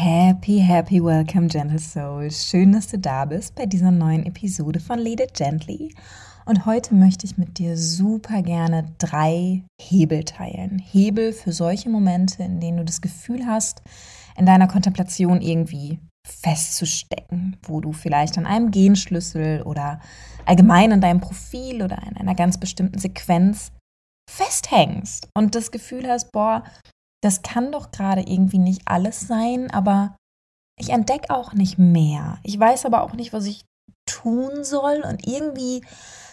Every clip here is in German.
Happy, happy welcome, Gentle Soul. Schön, dass du da bist bei dieser neuen Episode von Lead It Gently. Und heute möchte ich mit dir super gerne drei Hebel teilen. Hebel für solche Momente, in denen du das Gefühl hast, in deiner Kontemplation irgendwie festzustecken, wo du vielleicht an einem Genschlüssel oder allgemein in deinem Profil oder in einer ganz bestimmten Sequenz festhängst und das Gefühl hast, boah, das kann doch gerade irgendwie nicht alles sein, aber ich entdecke auch nicht mehr. Ich weiß aber auch nicht, was ich tun soll und irgendwie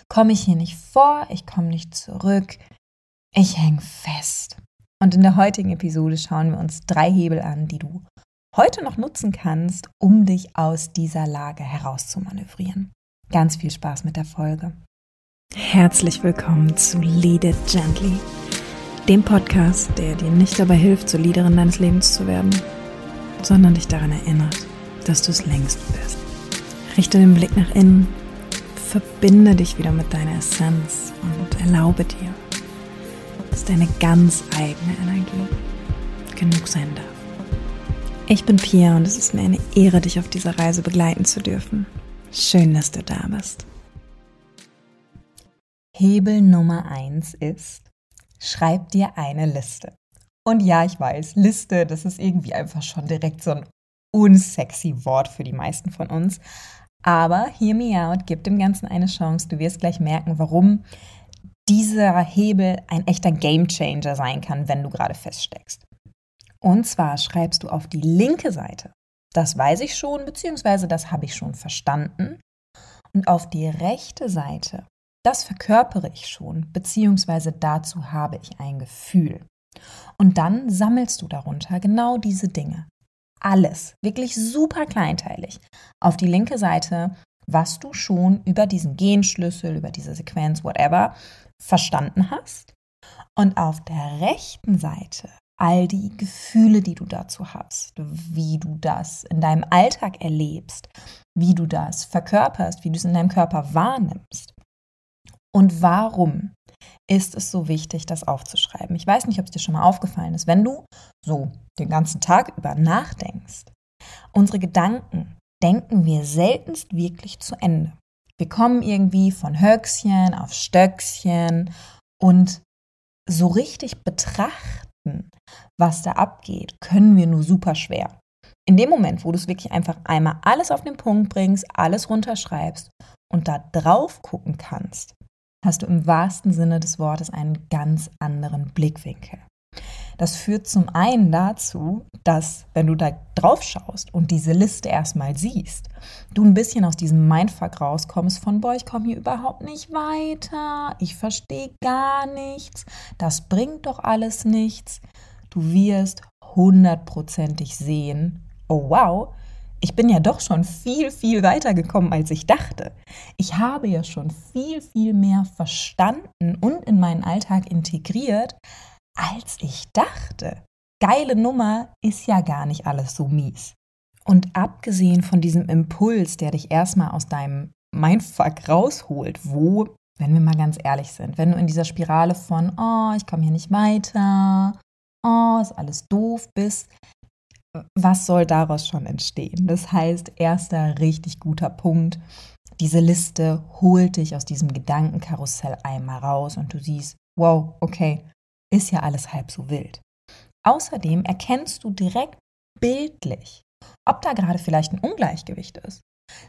komme ich hier nicht vor, ich komme nicht zurück, ich hänge fest. Und in der heutigen Episode schauen wir uns drei Hebel an, die du heute noch nutzen kannst, um dich aus dieser Lage herauszumanövrieren. Ganz viel Spaß mit der Folge. Herzlich willkommen zu Lead It Gently dem Podcast, der dir nicht dabei hilft, zur Leaderin deines Lebens zu werden, sondern dich daran erinnert, dass du es längst bist. Richte den Blick nach innen, verbinde dich wieder mit deiner Essenz und erlaube dir, dass deine ganz eigene Energie genug sein darf. Ich bin Pia und es ist mir eine Ehre, dich auf dieser Reise begleiten zu dürfen. Schön, dass du da bist. Hebel Nummer 1 ist, schreib dir eine Liste. Und ja, ich weiß, Liste, das ist irgendwie einfach schon direkt so ein unsexy Wort für die meisten von uns. Aber hear me out, gib dem Ganzen eine Chance. Du wirst gleich merken, warum dieser Hebel ein echter Gamechanger sein kann, wenn du gerade feststeckst. Und zwar schreibst du auf die linke Seite, das weiß ich schon, beziehungsweise das habe ich schon verstanden. Und auf die rechte Seite das verkörpere ich schon, beziehungsweise dazu habe ich ein Gefühl. Und dann sammelst du darunter genau diese Dinge. Alles, wirklich super kleinteilig. Auf die linke Seite, was du schon über diesen Genschlüssel, über diese Sequenz, whatever, verstanden hast. Und auf der rechten Seite all die Gefühle, die du dazu hast, wie du das in deinem Alltag erlebst, wie du das verkörperst, wie du es in deinem Körper wahrnimmst. Und warum ist es so wichtig, das aufzuschreiben? Ich weiß nicht, ob es dir schon mal aufgefallen ist, wenn du so den ganzen Tag über nachdenkst. Unsere Gedanken denken wir seltenst wirklich zu Ende. Wir kommen irgendwie von Höchstchen auf Stöckchen und so richtig betrachten, was da abgeht, können wir nur super schwer. In dem Moment, wo du es wirklich einfach einmal alles auf den Punkt bringst, alles runterschreibst und da drauf gucken kannst, hast du im wahrsten Sinne des Wortes einen ganz anderen Blickwinkel. Das führt zum einen dazu, dass, wenn du da drauf schaust und diese Liste erstmal siehst, du ein bisschen aus diesem Mindfuck rauskommst von, boah, ich komme hier überhaupt nicht weiter, ich verstehe gar nichts, das bringt doch alles nichts. Du wirst hundertprozentig sehen, oh wow, ich bin ja doch schon viel, viel weiter gekommen, als ich dachte. Ich habe ja schon viel, viel mehr verstanden und in meinen Alltag integriert, als ich dachte. Geile Nummer ist ja gar nicht alles so mies. Und abgesehen von diesem Impuls, der dich erstmal aus deinem Mindfuck rausholt, wo, wenn wir mal ganz ehrlich sind, wenn du in dieser Spirale von, oh, ich komme hier nicht weiter, oh, ist alles doof bist, was soll daraus schon entstehen? Das heißt, erster richtig guter Punkt, diese Liste holt dich aus diesem Gedankenkarussell einmal raus und du siehst, wow, okay, ist ja alles halb so wild. Außerdem erkennst du direkt bildlich, ob da gerade vielleicht ein Ungleichgewicht ist.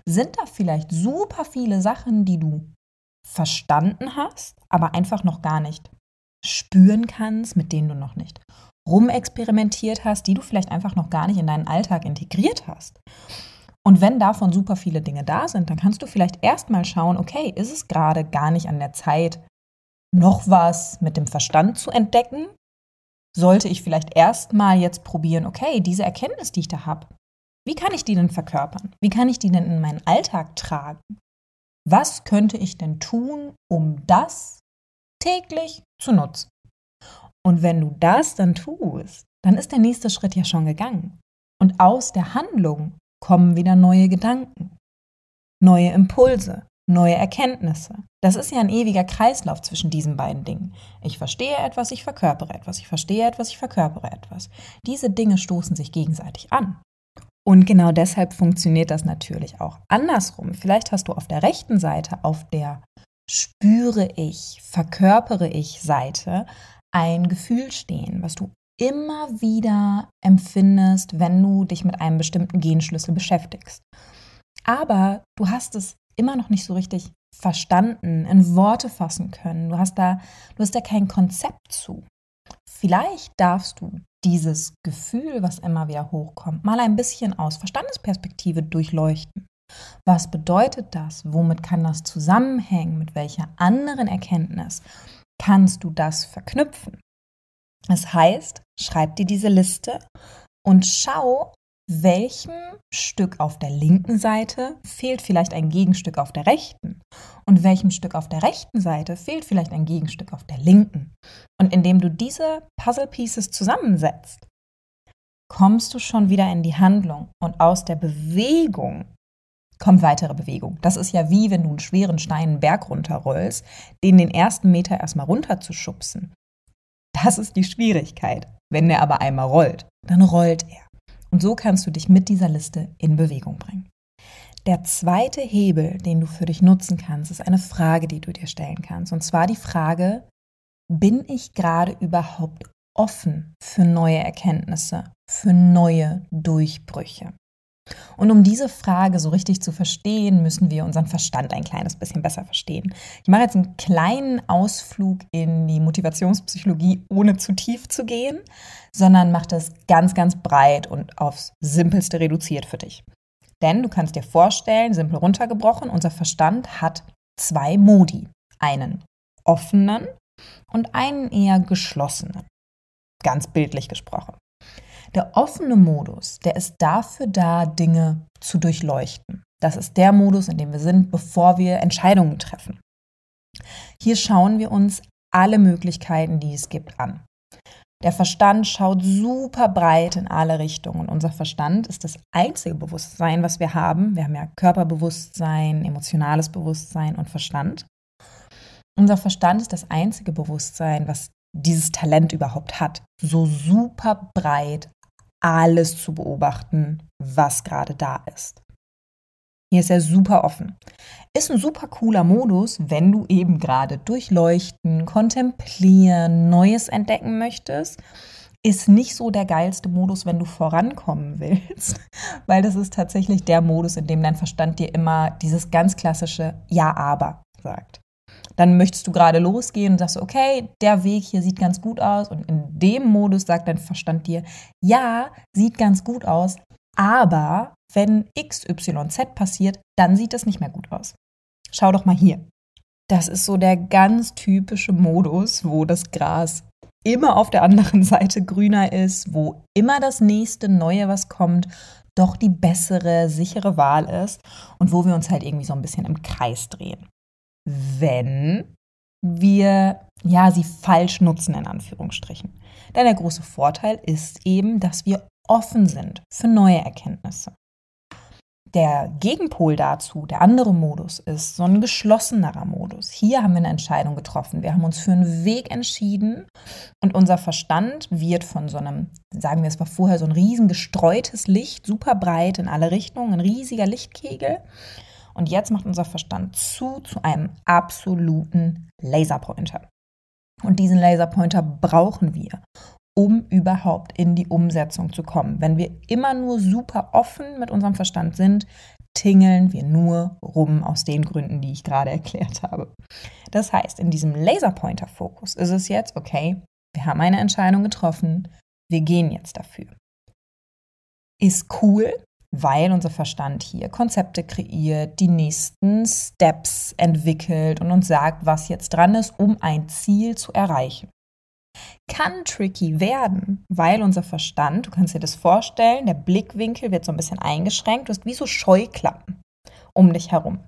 Sind da vielleicht super viele Sachen, die du verstanden hast, aber einfach noch gar nicht spüren kannst, mit denen du noch nicht rumexperimentiert hast, die du vielleicht einfach noch gar nicht in deinen Alltag integriert hast. Und wenn davon super viele Dinge da sind, dann kannst du vielleicht erstmal schauen, okay, ist es gerade gar nicht an der Zeit, noch was mit dem Verstand zu entdecken? Sollte ich vielleicht erstmal jetzt probieren, okay, diese Erkenntnis, die ich da habe, wie kann ich die denn verkörpern? Wie kann ich die denn in meinen Alltag tragen? Was könnte ich denn tun, um das täglich zu nutzen? Und wenn du das dann tust, dann ist der nächste Schritt ja schon gegangen. Und aus der Handlung kommen wieder neue Gedanken, neue Impulse, neue Erkenntnisse. Das ist ja ein ewiger Kreislauf zwischen diesen beiden Dingen. Ich verstehe etwas, ich verkörpere etwas, ich verstehe etwas, ich verkörpere etwas. Diese Dinge stoßen sich gegenseitig an. Und genau deshalb funktioniert das natürlich auch andersrum. Vielleicht hast du auf der rechten Seite, auf der spüre ich, verkörpere ich Seite, ein Gefühl stehen, was du immer wieder empfindest, wenn du dich mit einem bestimmten Genschlüssel beschäftigst. Aber du hast es immer noch nicht so richtig verstanden, in Worte fassen können. Du hast da, du hast da kein Konzept zu. Vielleicht darfst du dieses Gefühl, was immer wieder hochkommt, mal ein bisschen aus Verstandesperspektive durchleuchten. Was bedeutet das? Womit kann das zusammenhängen? Mit welcher anderen Erkenntnis kannst du das verknüpfen? Das heißt, schreib dir diese Liste und schau, welchem Stück auf der linken Seite fehlt vielleicht ein Gegenstück auf der rechten und welchem Stück auf der rechten Seite fehlt vielleicht ein Gegenstück auf der linken. Und indem du diese Puzzle Pieces zusammensetzt, kommst du schon wieder in die Handlung und aus der Bewegung kommt weitere Bewegung. Das ist ja wie wenn du einen schweren Stein einen Berg runterrollst, den den ersten Meter erstmal runterzuschubsen. Das ist die Schwierigkeit. Wenn der aber einmal rollt, dann rollt er. Und so kannst du dich mit dieser Liste in Bewegung bringen. Der zweite Hebel, den du für dich nutzen kannst, ist eine Frage, die du dir stellen kannst. Und zwar die Frage, bin ich gerade überhaupt offen für neue Erkenntnisse, für neue Durchbrüche? Und um diese Frage so richtig zu verstehen, müssen wir unseren Verstand ein kleines bisschen besser verstehen. Ich mache jetzt einen kleinen Ausflug in die Motivationspsychologie, ohne zu tief zu gehen, sondern mache das ganz, ganz breit und aufs Simpelste reduziert für dich. Denn du kannst dir vorstellen, simpel runtergebrochen, unser Verstand hat zwei Modi. Einen offenen und einen eher geschlossenen. Ganz bildlich gesprochen. Der offene Modus, der ist dafür da, Dinge zu durchleuchten. Das ist der Modus, in dem wir sind, bevor wir Entscheidungen treffen. Hier schauen wir uns alle Möglichkeiten, die es gibt, an. Der Verstand schaut super breit in alle Richtungen. Unser Verstand ist das einzige Bewusstsein, was wir haben. Wir haben ja Körperbewusstsein, emotionales Bewusstsein und Verstand. Unser Verstand ist das einzige Bewusstsein, was dieses Talent überhaupt hat, so super breit alles zu beobachten, was gerade da ist. Hier ist er super offen. Ist ein super cooler Modus, wenn du eben gerade durchleuchten, kontemplieren, Neues entdecken möchtest. Ist nicht so der geilste Modus, wenn du vorankommen willst, weil das ist tatsächlich der Modus, in dem dein Verstand dir immer dieses ganz klassische Ja, aber sagt. Dann möchtest du gerade losgehen und sagst, okay, der Weg hier sieht ganz gut aus. Und in dem Modus sagt dein Verstand dir, ja, sieht ganz gut aus, aber wenn XYZ passiert, dann sieht es nicht mehr gut aus. Schau doch mal hier. Das ist so der ganz typische Modus, wo das Gras immer auf der anderen Seite grüner ist, wo immer das nächste Neue, was kommt, doch die bessere, sichere Wahl ist und wo wir uns halt irgendwie so ein bisschen im Kreis drehen. Wenn wir ja sie falsch nutzen in Anführungsstrichen. Denn der große Vorteil ist eben, dass wir offen sind für neue Erkenntnisse. Der Gegenpol dazu, der andere Modus, ist so ein geschlossenerer Modus. Hier haben wir eine Entscheidung getroffen. Wir haben uns für einen Weg entschieden und unser Verstand wird von so einem, sagen wir es war vorher, so ein riesen gestreutes Licht, super breit in alle Richtungen, ein riesiger Lichtkegel. Und jetzt macht unser Verstand zu zu einem absoluten Laserpointer. Und diesen Laserpointer brauchen wir, um überhaupt in die Umsetzung zu kommen. Wenn wir immer nur super offen mit unserem Verstand sind, tingeln wir nur rum aus den Gründen, die ich gerade erklärt habe. Das heißt, in diesem Laserpointer-Fokus ist es jetzt, okay, wir haben eine Entscheidung getroffen, wir gehen jetzt dafür. Ist cool, weil unser Verstand hier Konzepte kreiert, die nächsten Steps entwickelt und uns sagt, was jetzt dran ist, um ein Ziel zu erreichen kann tricky werden, weil unser Verstand, du kannst dir das vorstellen, der Blickwinkel wird so ein bisschen eingeschränkt, du hast wie so Scheuklappen um dich herum.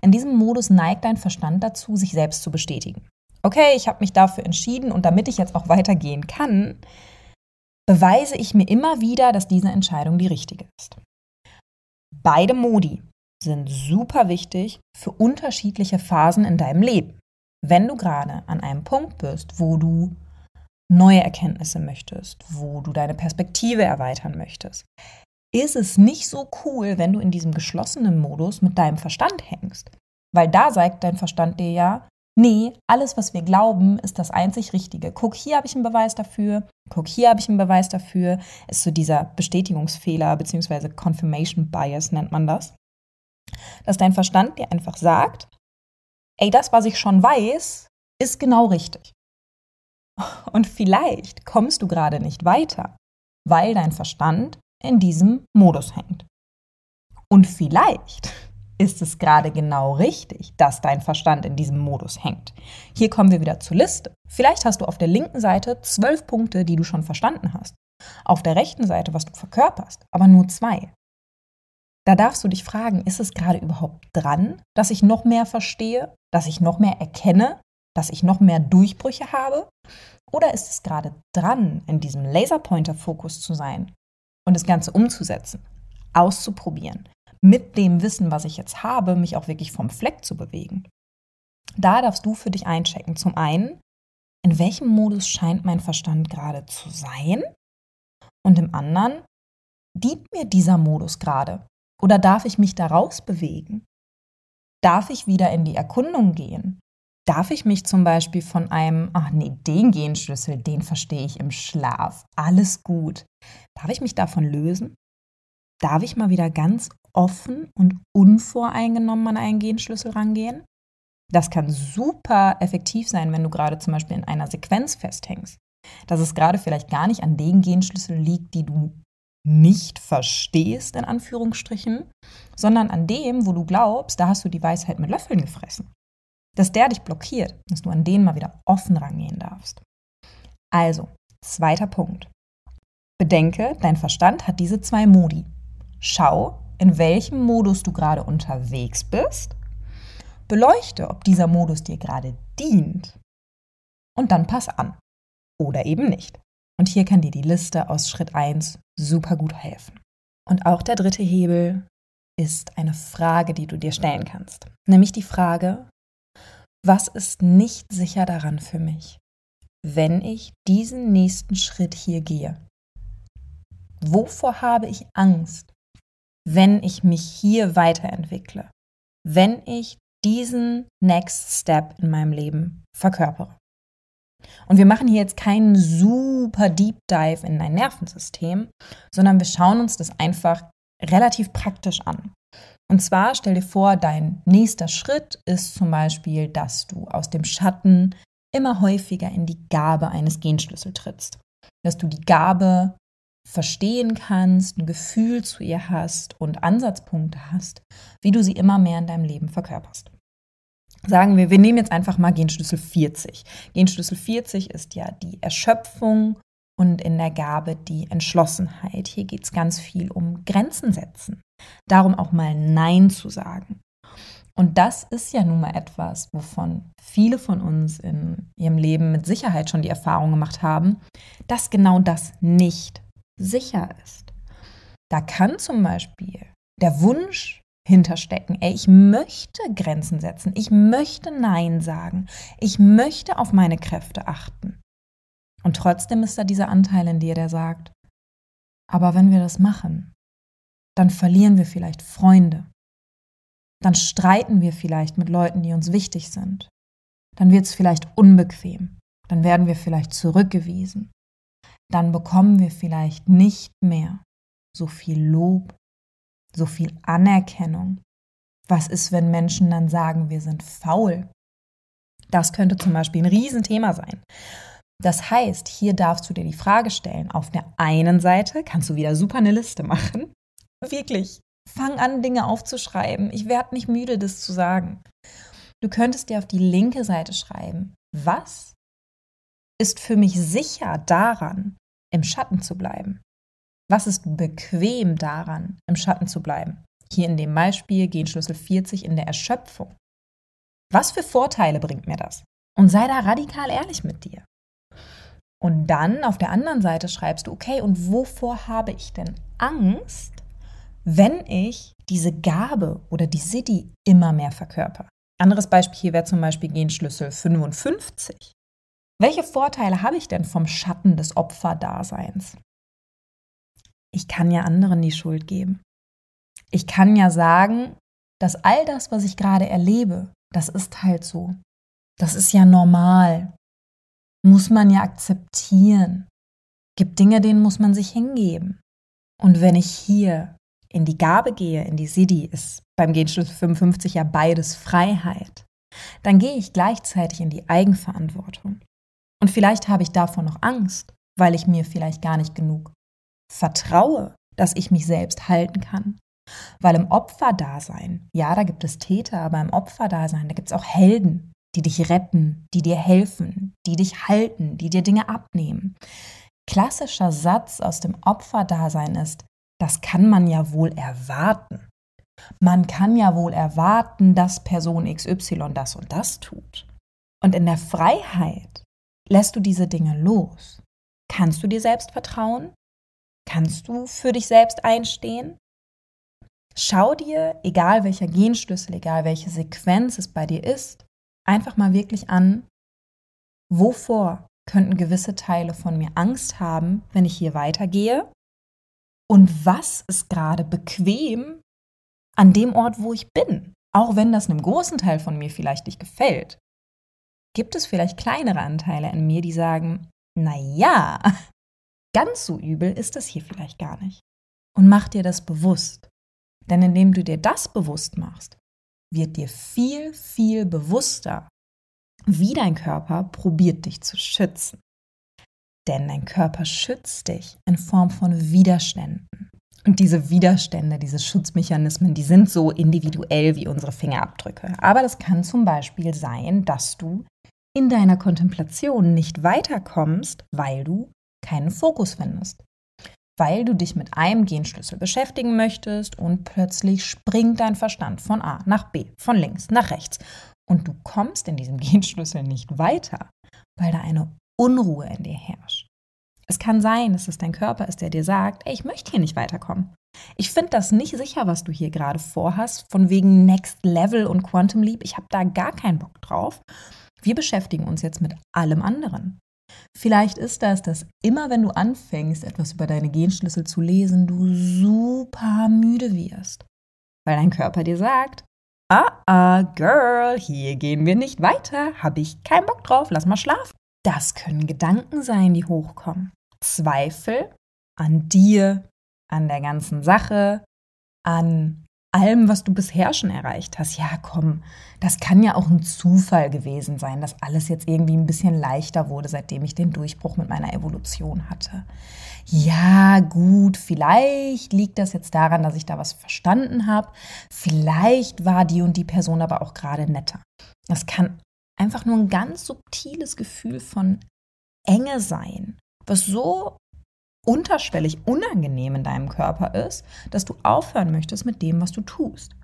In diesem Modus neigt dein Verstand dazu, sich selbst zu bestätigen. Okay, ich habe mich dafür entschieden und damit ich jetzt auch weitergehen kann, beweise ich mir immer wieder, dass diese Entscheidung die richtige ist. Beide Modi sind super wichtig für unterschiedliche Phasen in deinem Leben. Wenn du gerade an einem Punkt bist, wo du neue Erkenntnisse möchtest, wo du deine Perspektive erweitern möchtest, ist es nicht so cool, wenn du in diesem geschlossenen Modus mit deinem Verstand hängst. Weil da sagt dein Verstand dir ja, nee, alles, was wir glauben, ist das einzig Richtige. Guck, hier habe ich einen Beweis dafür, guck, hier habe ich einen Beweis dafür. Ist so dieser Bestätigungsfehler bzw. Confirmation Bias nennt man das. Dass dein Verstand dir einfach sagt, ey, das, was ich schon weiß, ist genau richtig. Und vielleicht kommst du gerade nicht weiter, weil dein Verstand in diesem Modus hängt. Und vielleicht ist es gerade genau richtig, dass dein Verstand in diesem Modus hängt. Hier kommen wir wieder zur Liste. Vielleicht hast du auf der linken Seite zwölf Punkte, die du schon verstanden hast. Auf der rechten Seite, was du verkörperst, aber nur zwei. Da darfst du dich fragen, ist es gerade überhaupt dran, dass ich noch mehr verstehe, dass ich noch mehr erkenne, dass ich noch mehr Durchbrüche habe? Oder ist es gerade dran, in diesem Laserpointer-Fokus zu sein und das Ganze umzusetzen, auszuprobieren, mit dem Wissen, was ich jetzt habe, mich auch wirklich vom Fleck zu bewegen? Da darfst du für dich einchecken. Zum einen, in welchem Modus scheint mein Verstand gerade zu sein? Und im anderen, dient mir dieser Modus gerade? Oder darf ich mich daraus bewegen? Darf ich wieder in die Erkundung gehen? Darf ich mich zum Beispiel von einem, ach nee, den Genschlüssel, den verstehe ich im Schlaf, alles gut. Darf ich mich davon lösen? Darf ich mal wieder ganz offen und unvoreingenommen an einen Genschlüssel rangehen? Das kann super effektiv sein, wenn du gerade zum Beispiel in einer Sequenz festhängst. Dass es gerade vielleicht gar nicht an den Genschlüssel liegt, die du nicht verstehst, in Anführungsstrichen, sondern an dem, wo du glaubst, da hast du die Weisheit mit Löffeln gefressen dass der dich blockiert, dass du an den mal wieder offen rangehen darfst. Also, zweiter Punkt. Bedenke, dein Verstand hat diese zwei Modi. Schau, in welchem Modus du gerade unterwegs bist. Beleuchte, ob dieser Modus dir gerade dient. Und dann pass an. Oder eben nicht. Und hier kann dir die Liste aus Schritt 1 super gut helfen. Und auch der dritte Hebel ist eine Frage, die du dir stellen kannst. Nämlich die Frage, was ist nicht sicher daran für mich, wenn ich diesen nächsten Schritt hier gehe? Wovor habe ich Angst, wenn ich mich hier weiterentwickle, wenn ich diesen Next Step in meinem Leben verkörpere? Und wir machen hier jetzt keinen super Deep Dive in dein Nervensystem, sondern wir schauen uns das einfach relativ praktisch an. Und zwar stell dir vor, dein nächster Schritt ist zum Beispiel, dass du aus dem Schatten immer häufiger in die Gabe eines Genschlüssels trittst. Dass du die Gabe verstehen kannst, ein Gefühl zu ihr hast und Ansatzpunkte hast, wie du sie immer mehr in deinem Leben verkörperst. Sagen wir, wir nehmen jetzt einfach mal Genschlüssel 40. Genschlüssel 40 ist ja die Erschöpfung und in der Gabe die Entschlossenheit. Hier geht es ganz viel um Grenzen setzen, darum auch mal Nein zu sagen. Und das ist ja nun mal etwas, wovon viele von uns in ihrem Leben mit Sicherheit schon die Erfahrung gemacht haben, dass genau das nicht sicher ist. Da kann zum Beispiel der Wunsch hinterstecken, ey, ich möchte Grenzen setzen, ich möchte Nein sagen, ich möchte auf meine Kräfte achten. Und trotzdem ist da dieser Anteil in dir, der sagt, aber wenn wir das machen, dann verlieren wir vielleicht Freunde. Dann streiten wir vielleicht mit Leuten, die uns wichtig sind. Dann wird es vielleicht unbequem. Dann werden wir vielleicht zurückgewiesen. Dann bekommen wir vielleicht nicht mehr so viel Lob, so viel Anerkennung. Was ist, wenn Menschen dann sagen, wir sind faul? Das könnte zum Beispiel ein Riesenthema sein. Das heißt, hier darfst du dir die Frage stellen, auf der einen Seite kannst du wieder super eine Liste machen. Wirklich, fang an, Dinge aufzuschreiben. Ich werde nicht müde, das zu sagen. Du könntest dir auf die linke Seite schreiben, was ist für mich sicher daran, im Schatten zu bleiben? Was ist bequem daran, im Schatten zu bleiben? Hier in dem Beispiel gehen Schlüssel 40 in der Erschöpfung. Was für Vorteile bringt mir das? Und sei da radikal ehrlich mit dir. Und dann auf der anderen Seite schreibst du, okay, und wovor habe ich denn Angst, wenn ich diese Gabe oder die City immer mehr verkörper? Anderes Beispiel hier wäre zum Beispiel Genschlüssel 55. Welche Vorteile habe ich denn vom Schatten des Opferdaseins? ich kann ja anderen die Schuld geben. Ich kann ja sagen, dass all das, was ich gerade erlebe, das ist halt so. Das ist ja normal. Muss man ja akzeptieren. Gibt Dinge, denen muss man sich hingeben. Und wenn ich hier in die Gabe gehe, in die Sidi, ist beim Genschlüssel 55 ja beides Freiheit, dann gehe ich gleichzeitig in die Eigenverantwortung. Und vielleicht habe ich davor noch Angst, weil ich mir vielleicht gar nicht genug vertraue, dass ich mich selbst halten kann. Weil im Opferdasein, ja, da gibt es Täter, aber im Opferdasein, da gibt es auch Helden, die dich retten, die dir helfen, die dich halten, die dir Dinge abnehmen. Klassischer Satz aus dem Opferdasein ist, das kann man ja wohl erwarten. Man kann ja wohl erwarten, dass Person XY das und das tut. Und in der Freiheit lässt du diese Dinge los. Kannst du dir selbst vertrauen? Kannst du für dich selbst einstehen? Schau dir, egal welcher Genschlüssel, egal welche Sequenz es bei dir ist, einfach mal wirklich an, wovor könnten gewisse Teile von mir Angst haben, wenn ich hier weitergehe? Und was ist gerade bequem an dem Ort, wo ich bin? Auch wenn das einem großen Teil von mir vielleicht nicht gefällt. Gibt es vielleicht kleinere Anteile in mir, die sagen, na ja, ganz so übel ist das hier vielleicht gar nicht. Und mach dir das bewusst. Denn indem du dir das bewusst machst, wird dir viel, viel bewusster, wie dein Körper probiert dich zu schützen. Denn dein Körper schützt dich in Form von Widerständen. Und diese Widerstände, diese Schutzmechanismen, die sind so individuell wie unsere Fingerabdrücke. Aber das kann zum Beispiel sein, dass du in deiner Kontemplation nicht weiterkommst, weil du keinen Fokus findest weil du dich mit einem Genschlüssel beschäftigen möchtest und plötzlich springt dein Verstand von A nach B, von links nach rechts. Und du kommst in diesem Genschlüssel nicht weiter, weil da eine Unruhe in dir herrscht. Es kann sein, dass es dein Körper ist, der dir sagt, ey, ich möchte hier nicht weiterkommen. Ich finde das nicht sicher, was du hier gerade vorhast, von wegen Next Level und Quantum Leap. Ich habe da gar keinen Bock drauf. Wir beschäftigen uns jetzt mit allem anderen. Vielleicht ist das, dass immer wenn du anfängst, etwas über deine Genschlüssel zu lesen, du super müde wirst. Weil dein Körper dir sagt, ah, ah, Girl, hier gehen wir nicht weiter, habe ich keinen Bock drauf, lass mal schlafen. Das können Gedanken sein, die hochkommen. Zweifel an dir, an der ganzen Sache, an allem, was du bisher schon erreicht hast. Ja, komm, das kann ja auch ein Zufall gewesen sein, dass alles jetzt irgendwie ein bisschen leichter wurde, seitdem ich den Durchbruch mit meiner Evolution hatte. Ja, gut, vielleicht liegt das jetzt daran, dass ich da was verstanden habe. Vielleicht war die und die Person aber auch gerade netter. Das kann einfach nur ein ganz subtiles Gefühl von Enge sein, was so unterschwellig unangenehm in deinem Körper ist, dass du aufhören möchtest mit dem, was du tust.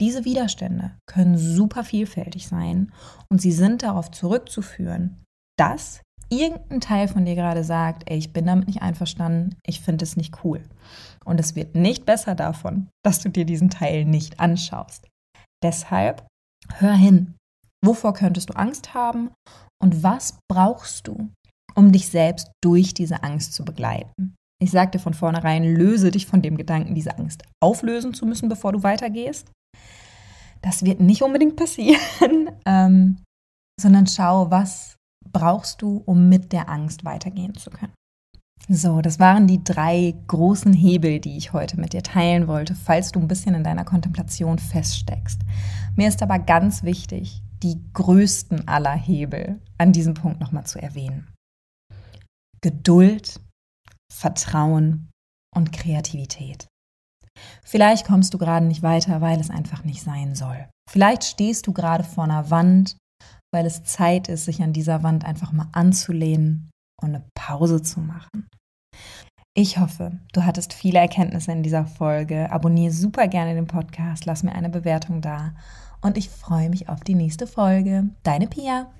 Diese Widerstände können super vielfältig sein und sie sind darauf zurückzuführen, dass irgendein Teil von dir gerade sagt, ey, ich bin damit nicht einverstanden, ich finde es nicht cool. Und es wird nicht besser davon, dass du dir diesen Teil nicht anschaust. Deshalb hör hin. Wovor könntest du Angst haben und was brauchst du, um dich selbst durch diese Angst zu begleiten. Ich sagte von vornherein, löse dich von dem Gedanken, diese Angst auflösen zu müssen, bevor du weitergehst. Das wird nicht unbedingt passieren, ähm, sondern schau, was brauchst du, um mit der Angst weitergehen zu können. So, das waren die drei großen Hebel, die ich heute mit dir teilen wollte, falls du ein bisschen in deiner Kontemplation feststeckst. Mir ist aber ganz wichtig, die größten aller Hebel an diesem Punkt nochmal zu erwähnen. Geduld, Vertrauen und Kreativität. Vielleicht kommst du gerade nicht weiter, weil es einfach nicht sein soll. Vielleicht stehst du gerade vor einer Wand, weil es Zeit ist, sich an dieser Wand einfach mal anzulehnen und eine Pause zu machen. Ich hoffe, du hattest viele Erkenntnisse in dieser Folge. Abonniere super gerne den Podcast, lass mir eine Bewertung da und ich freue mich auf die nächste Folge. Deine Pia.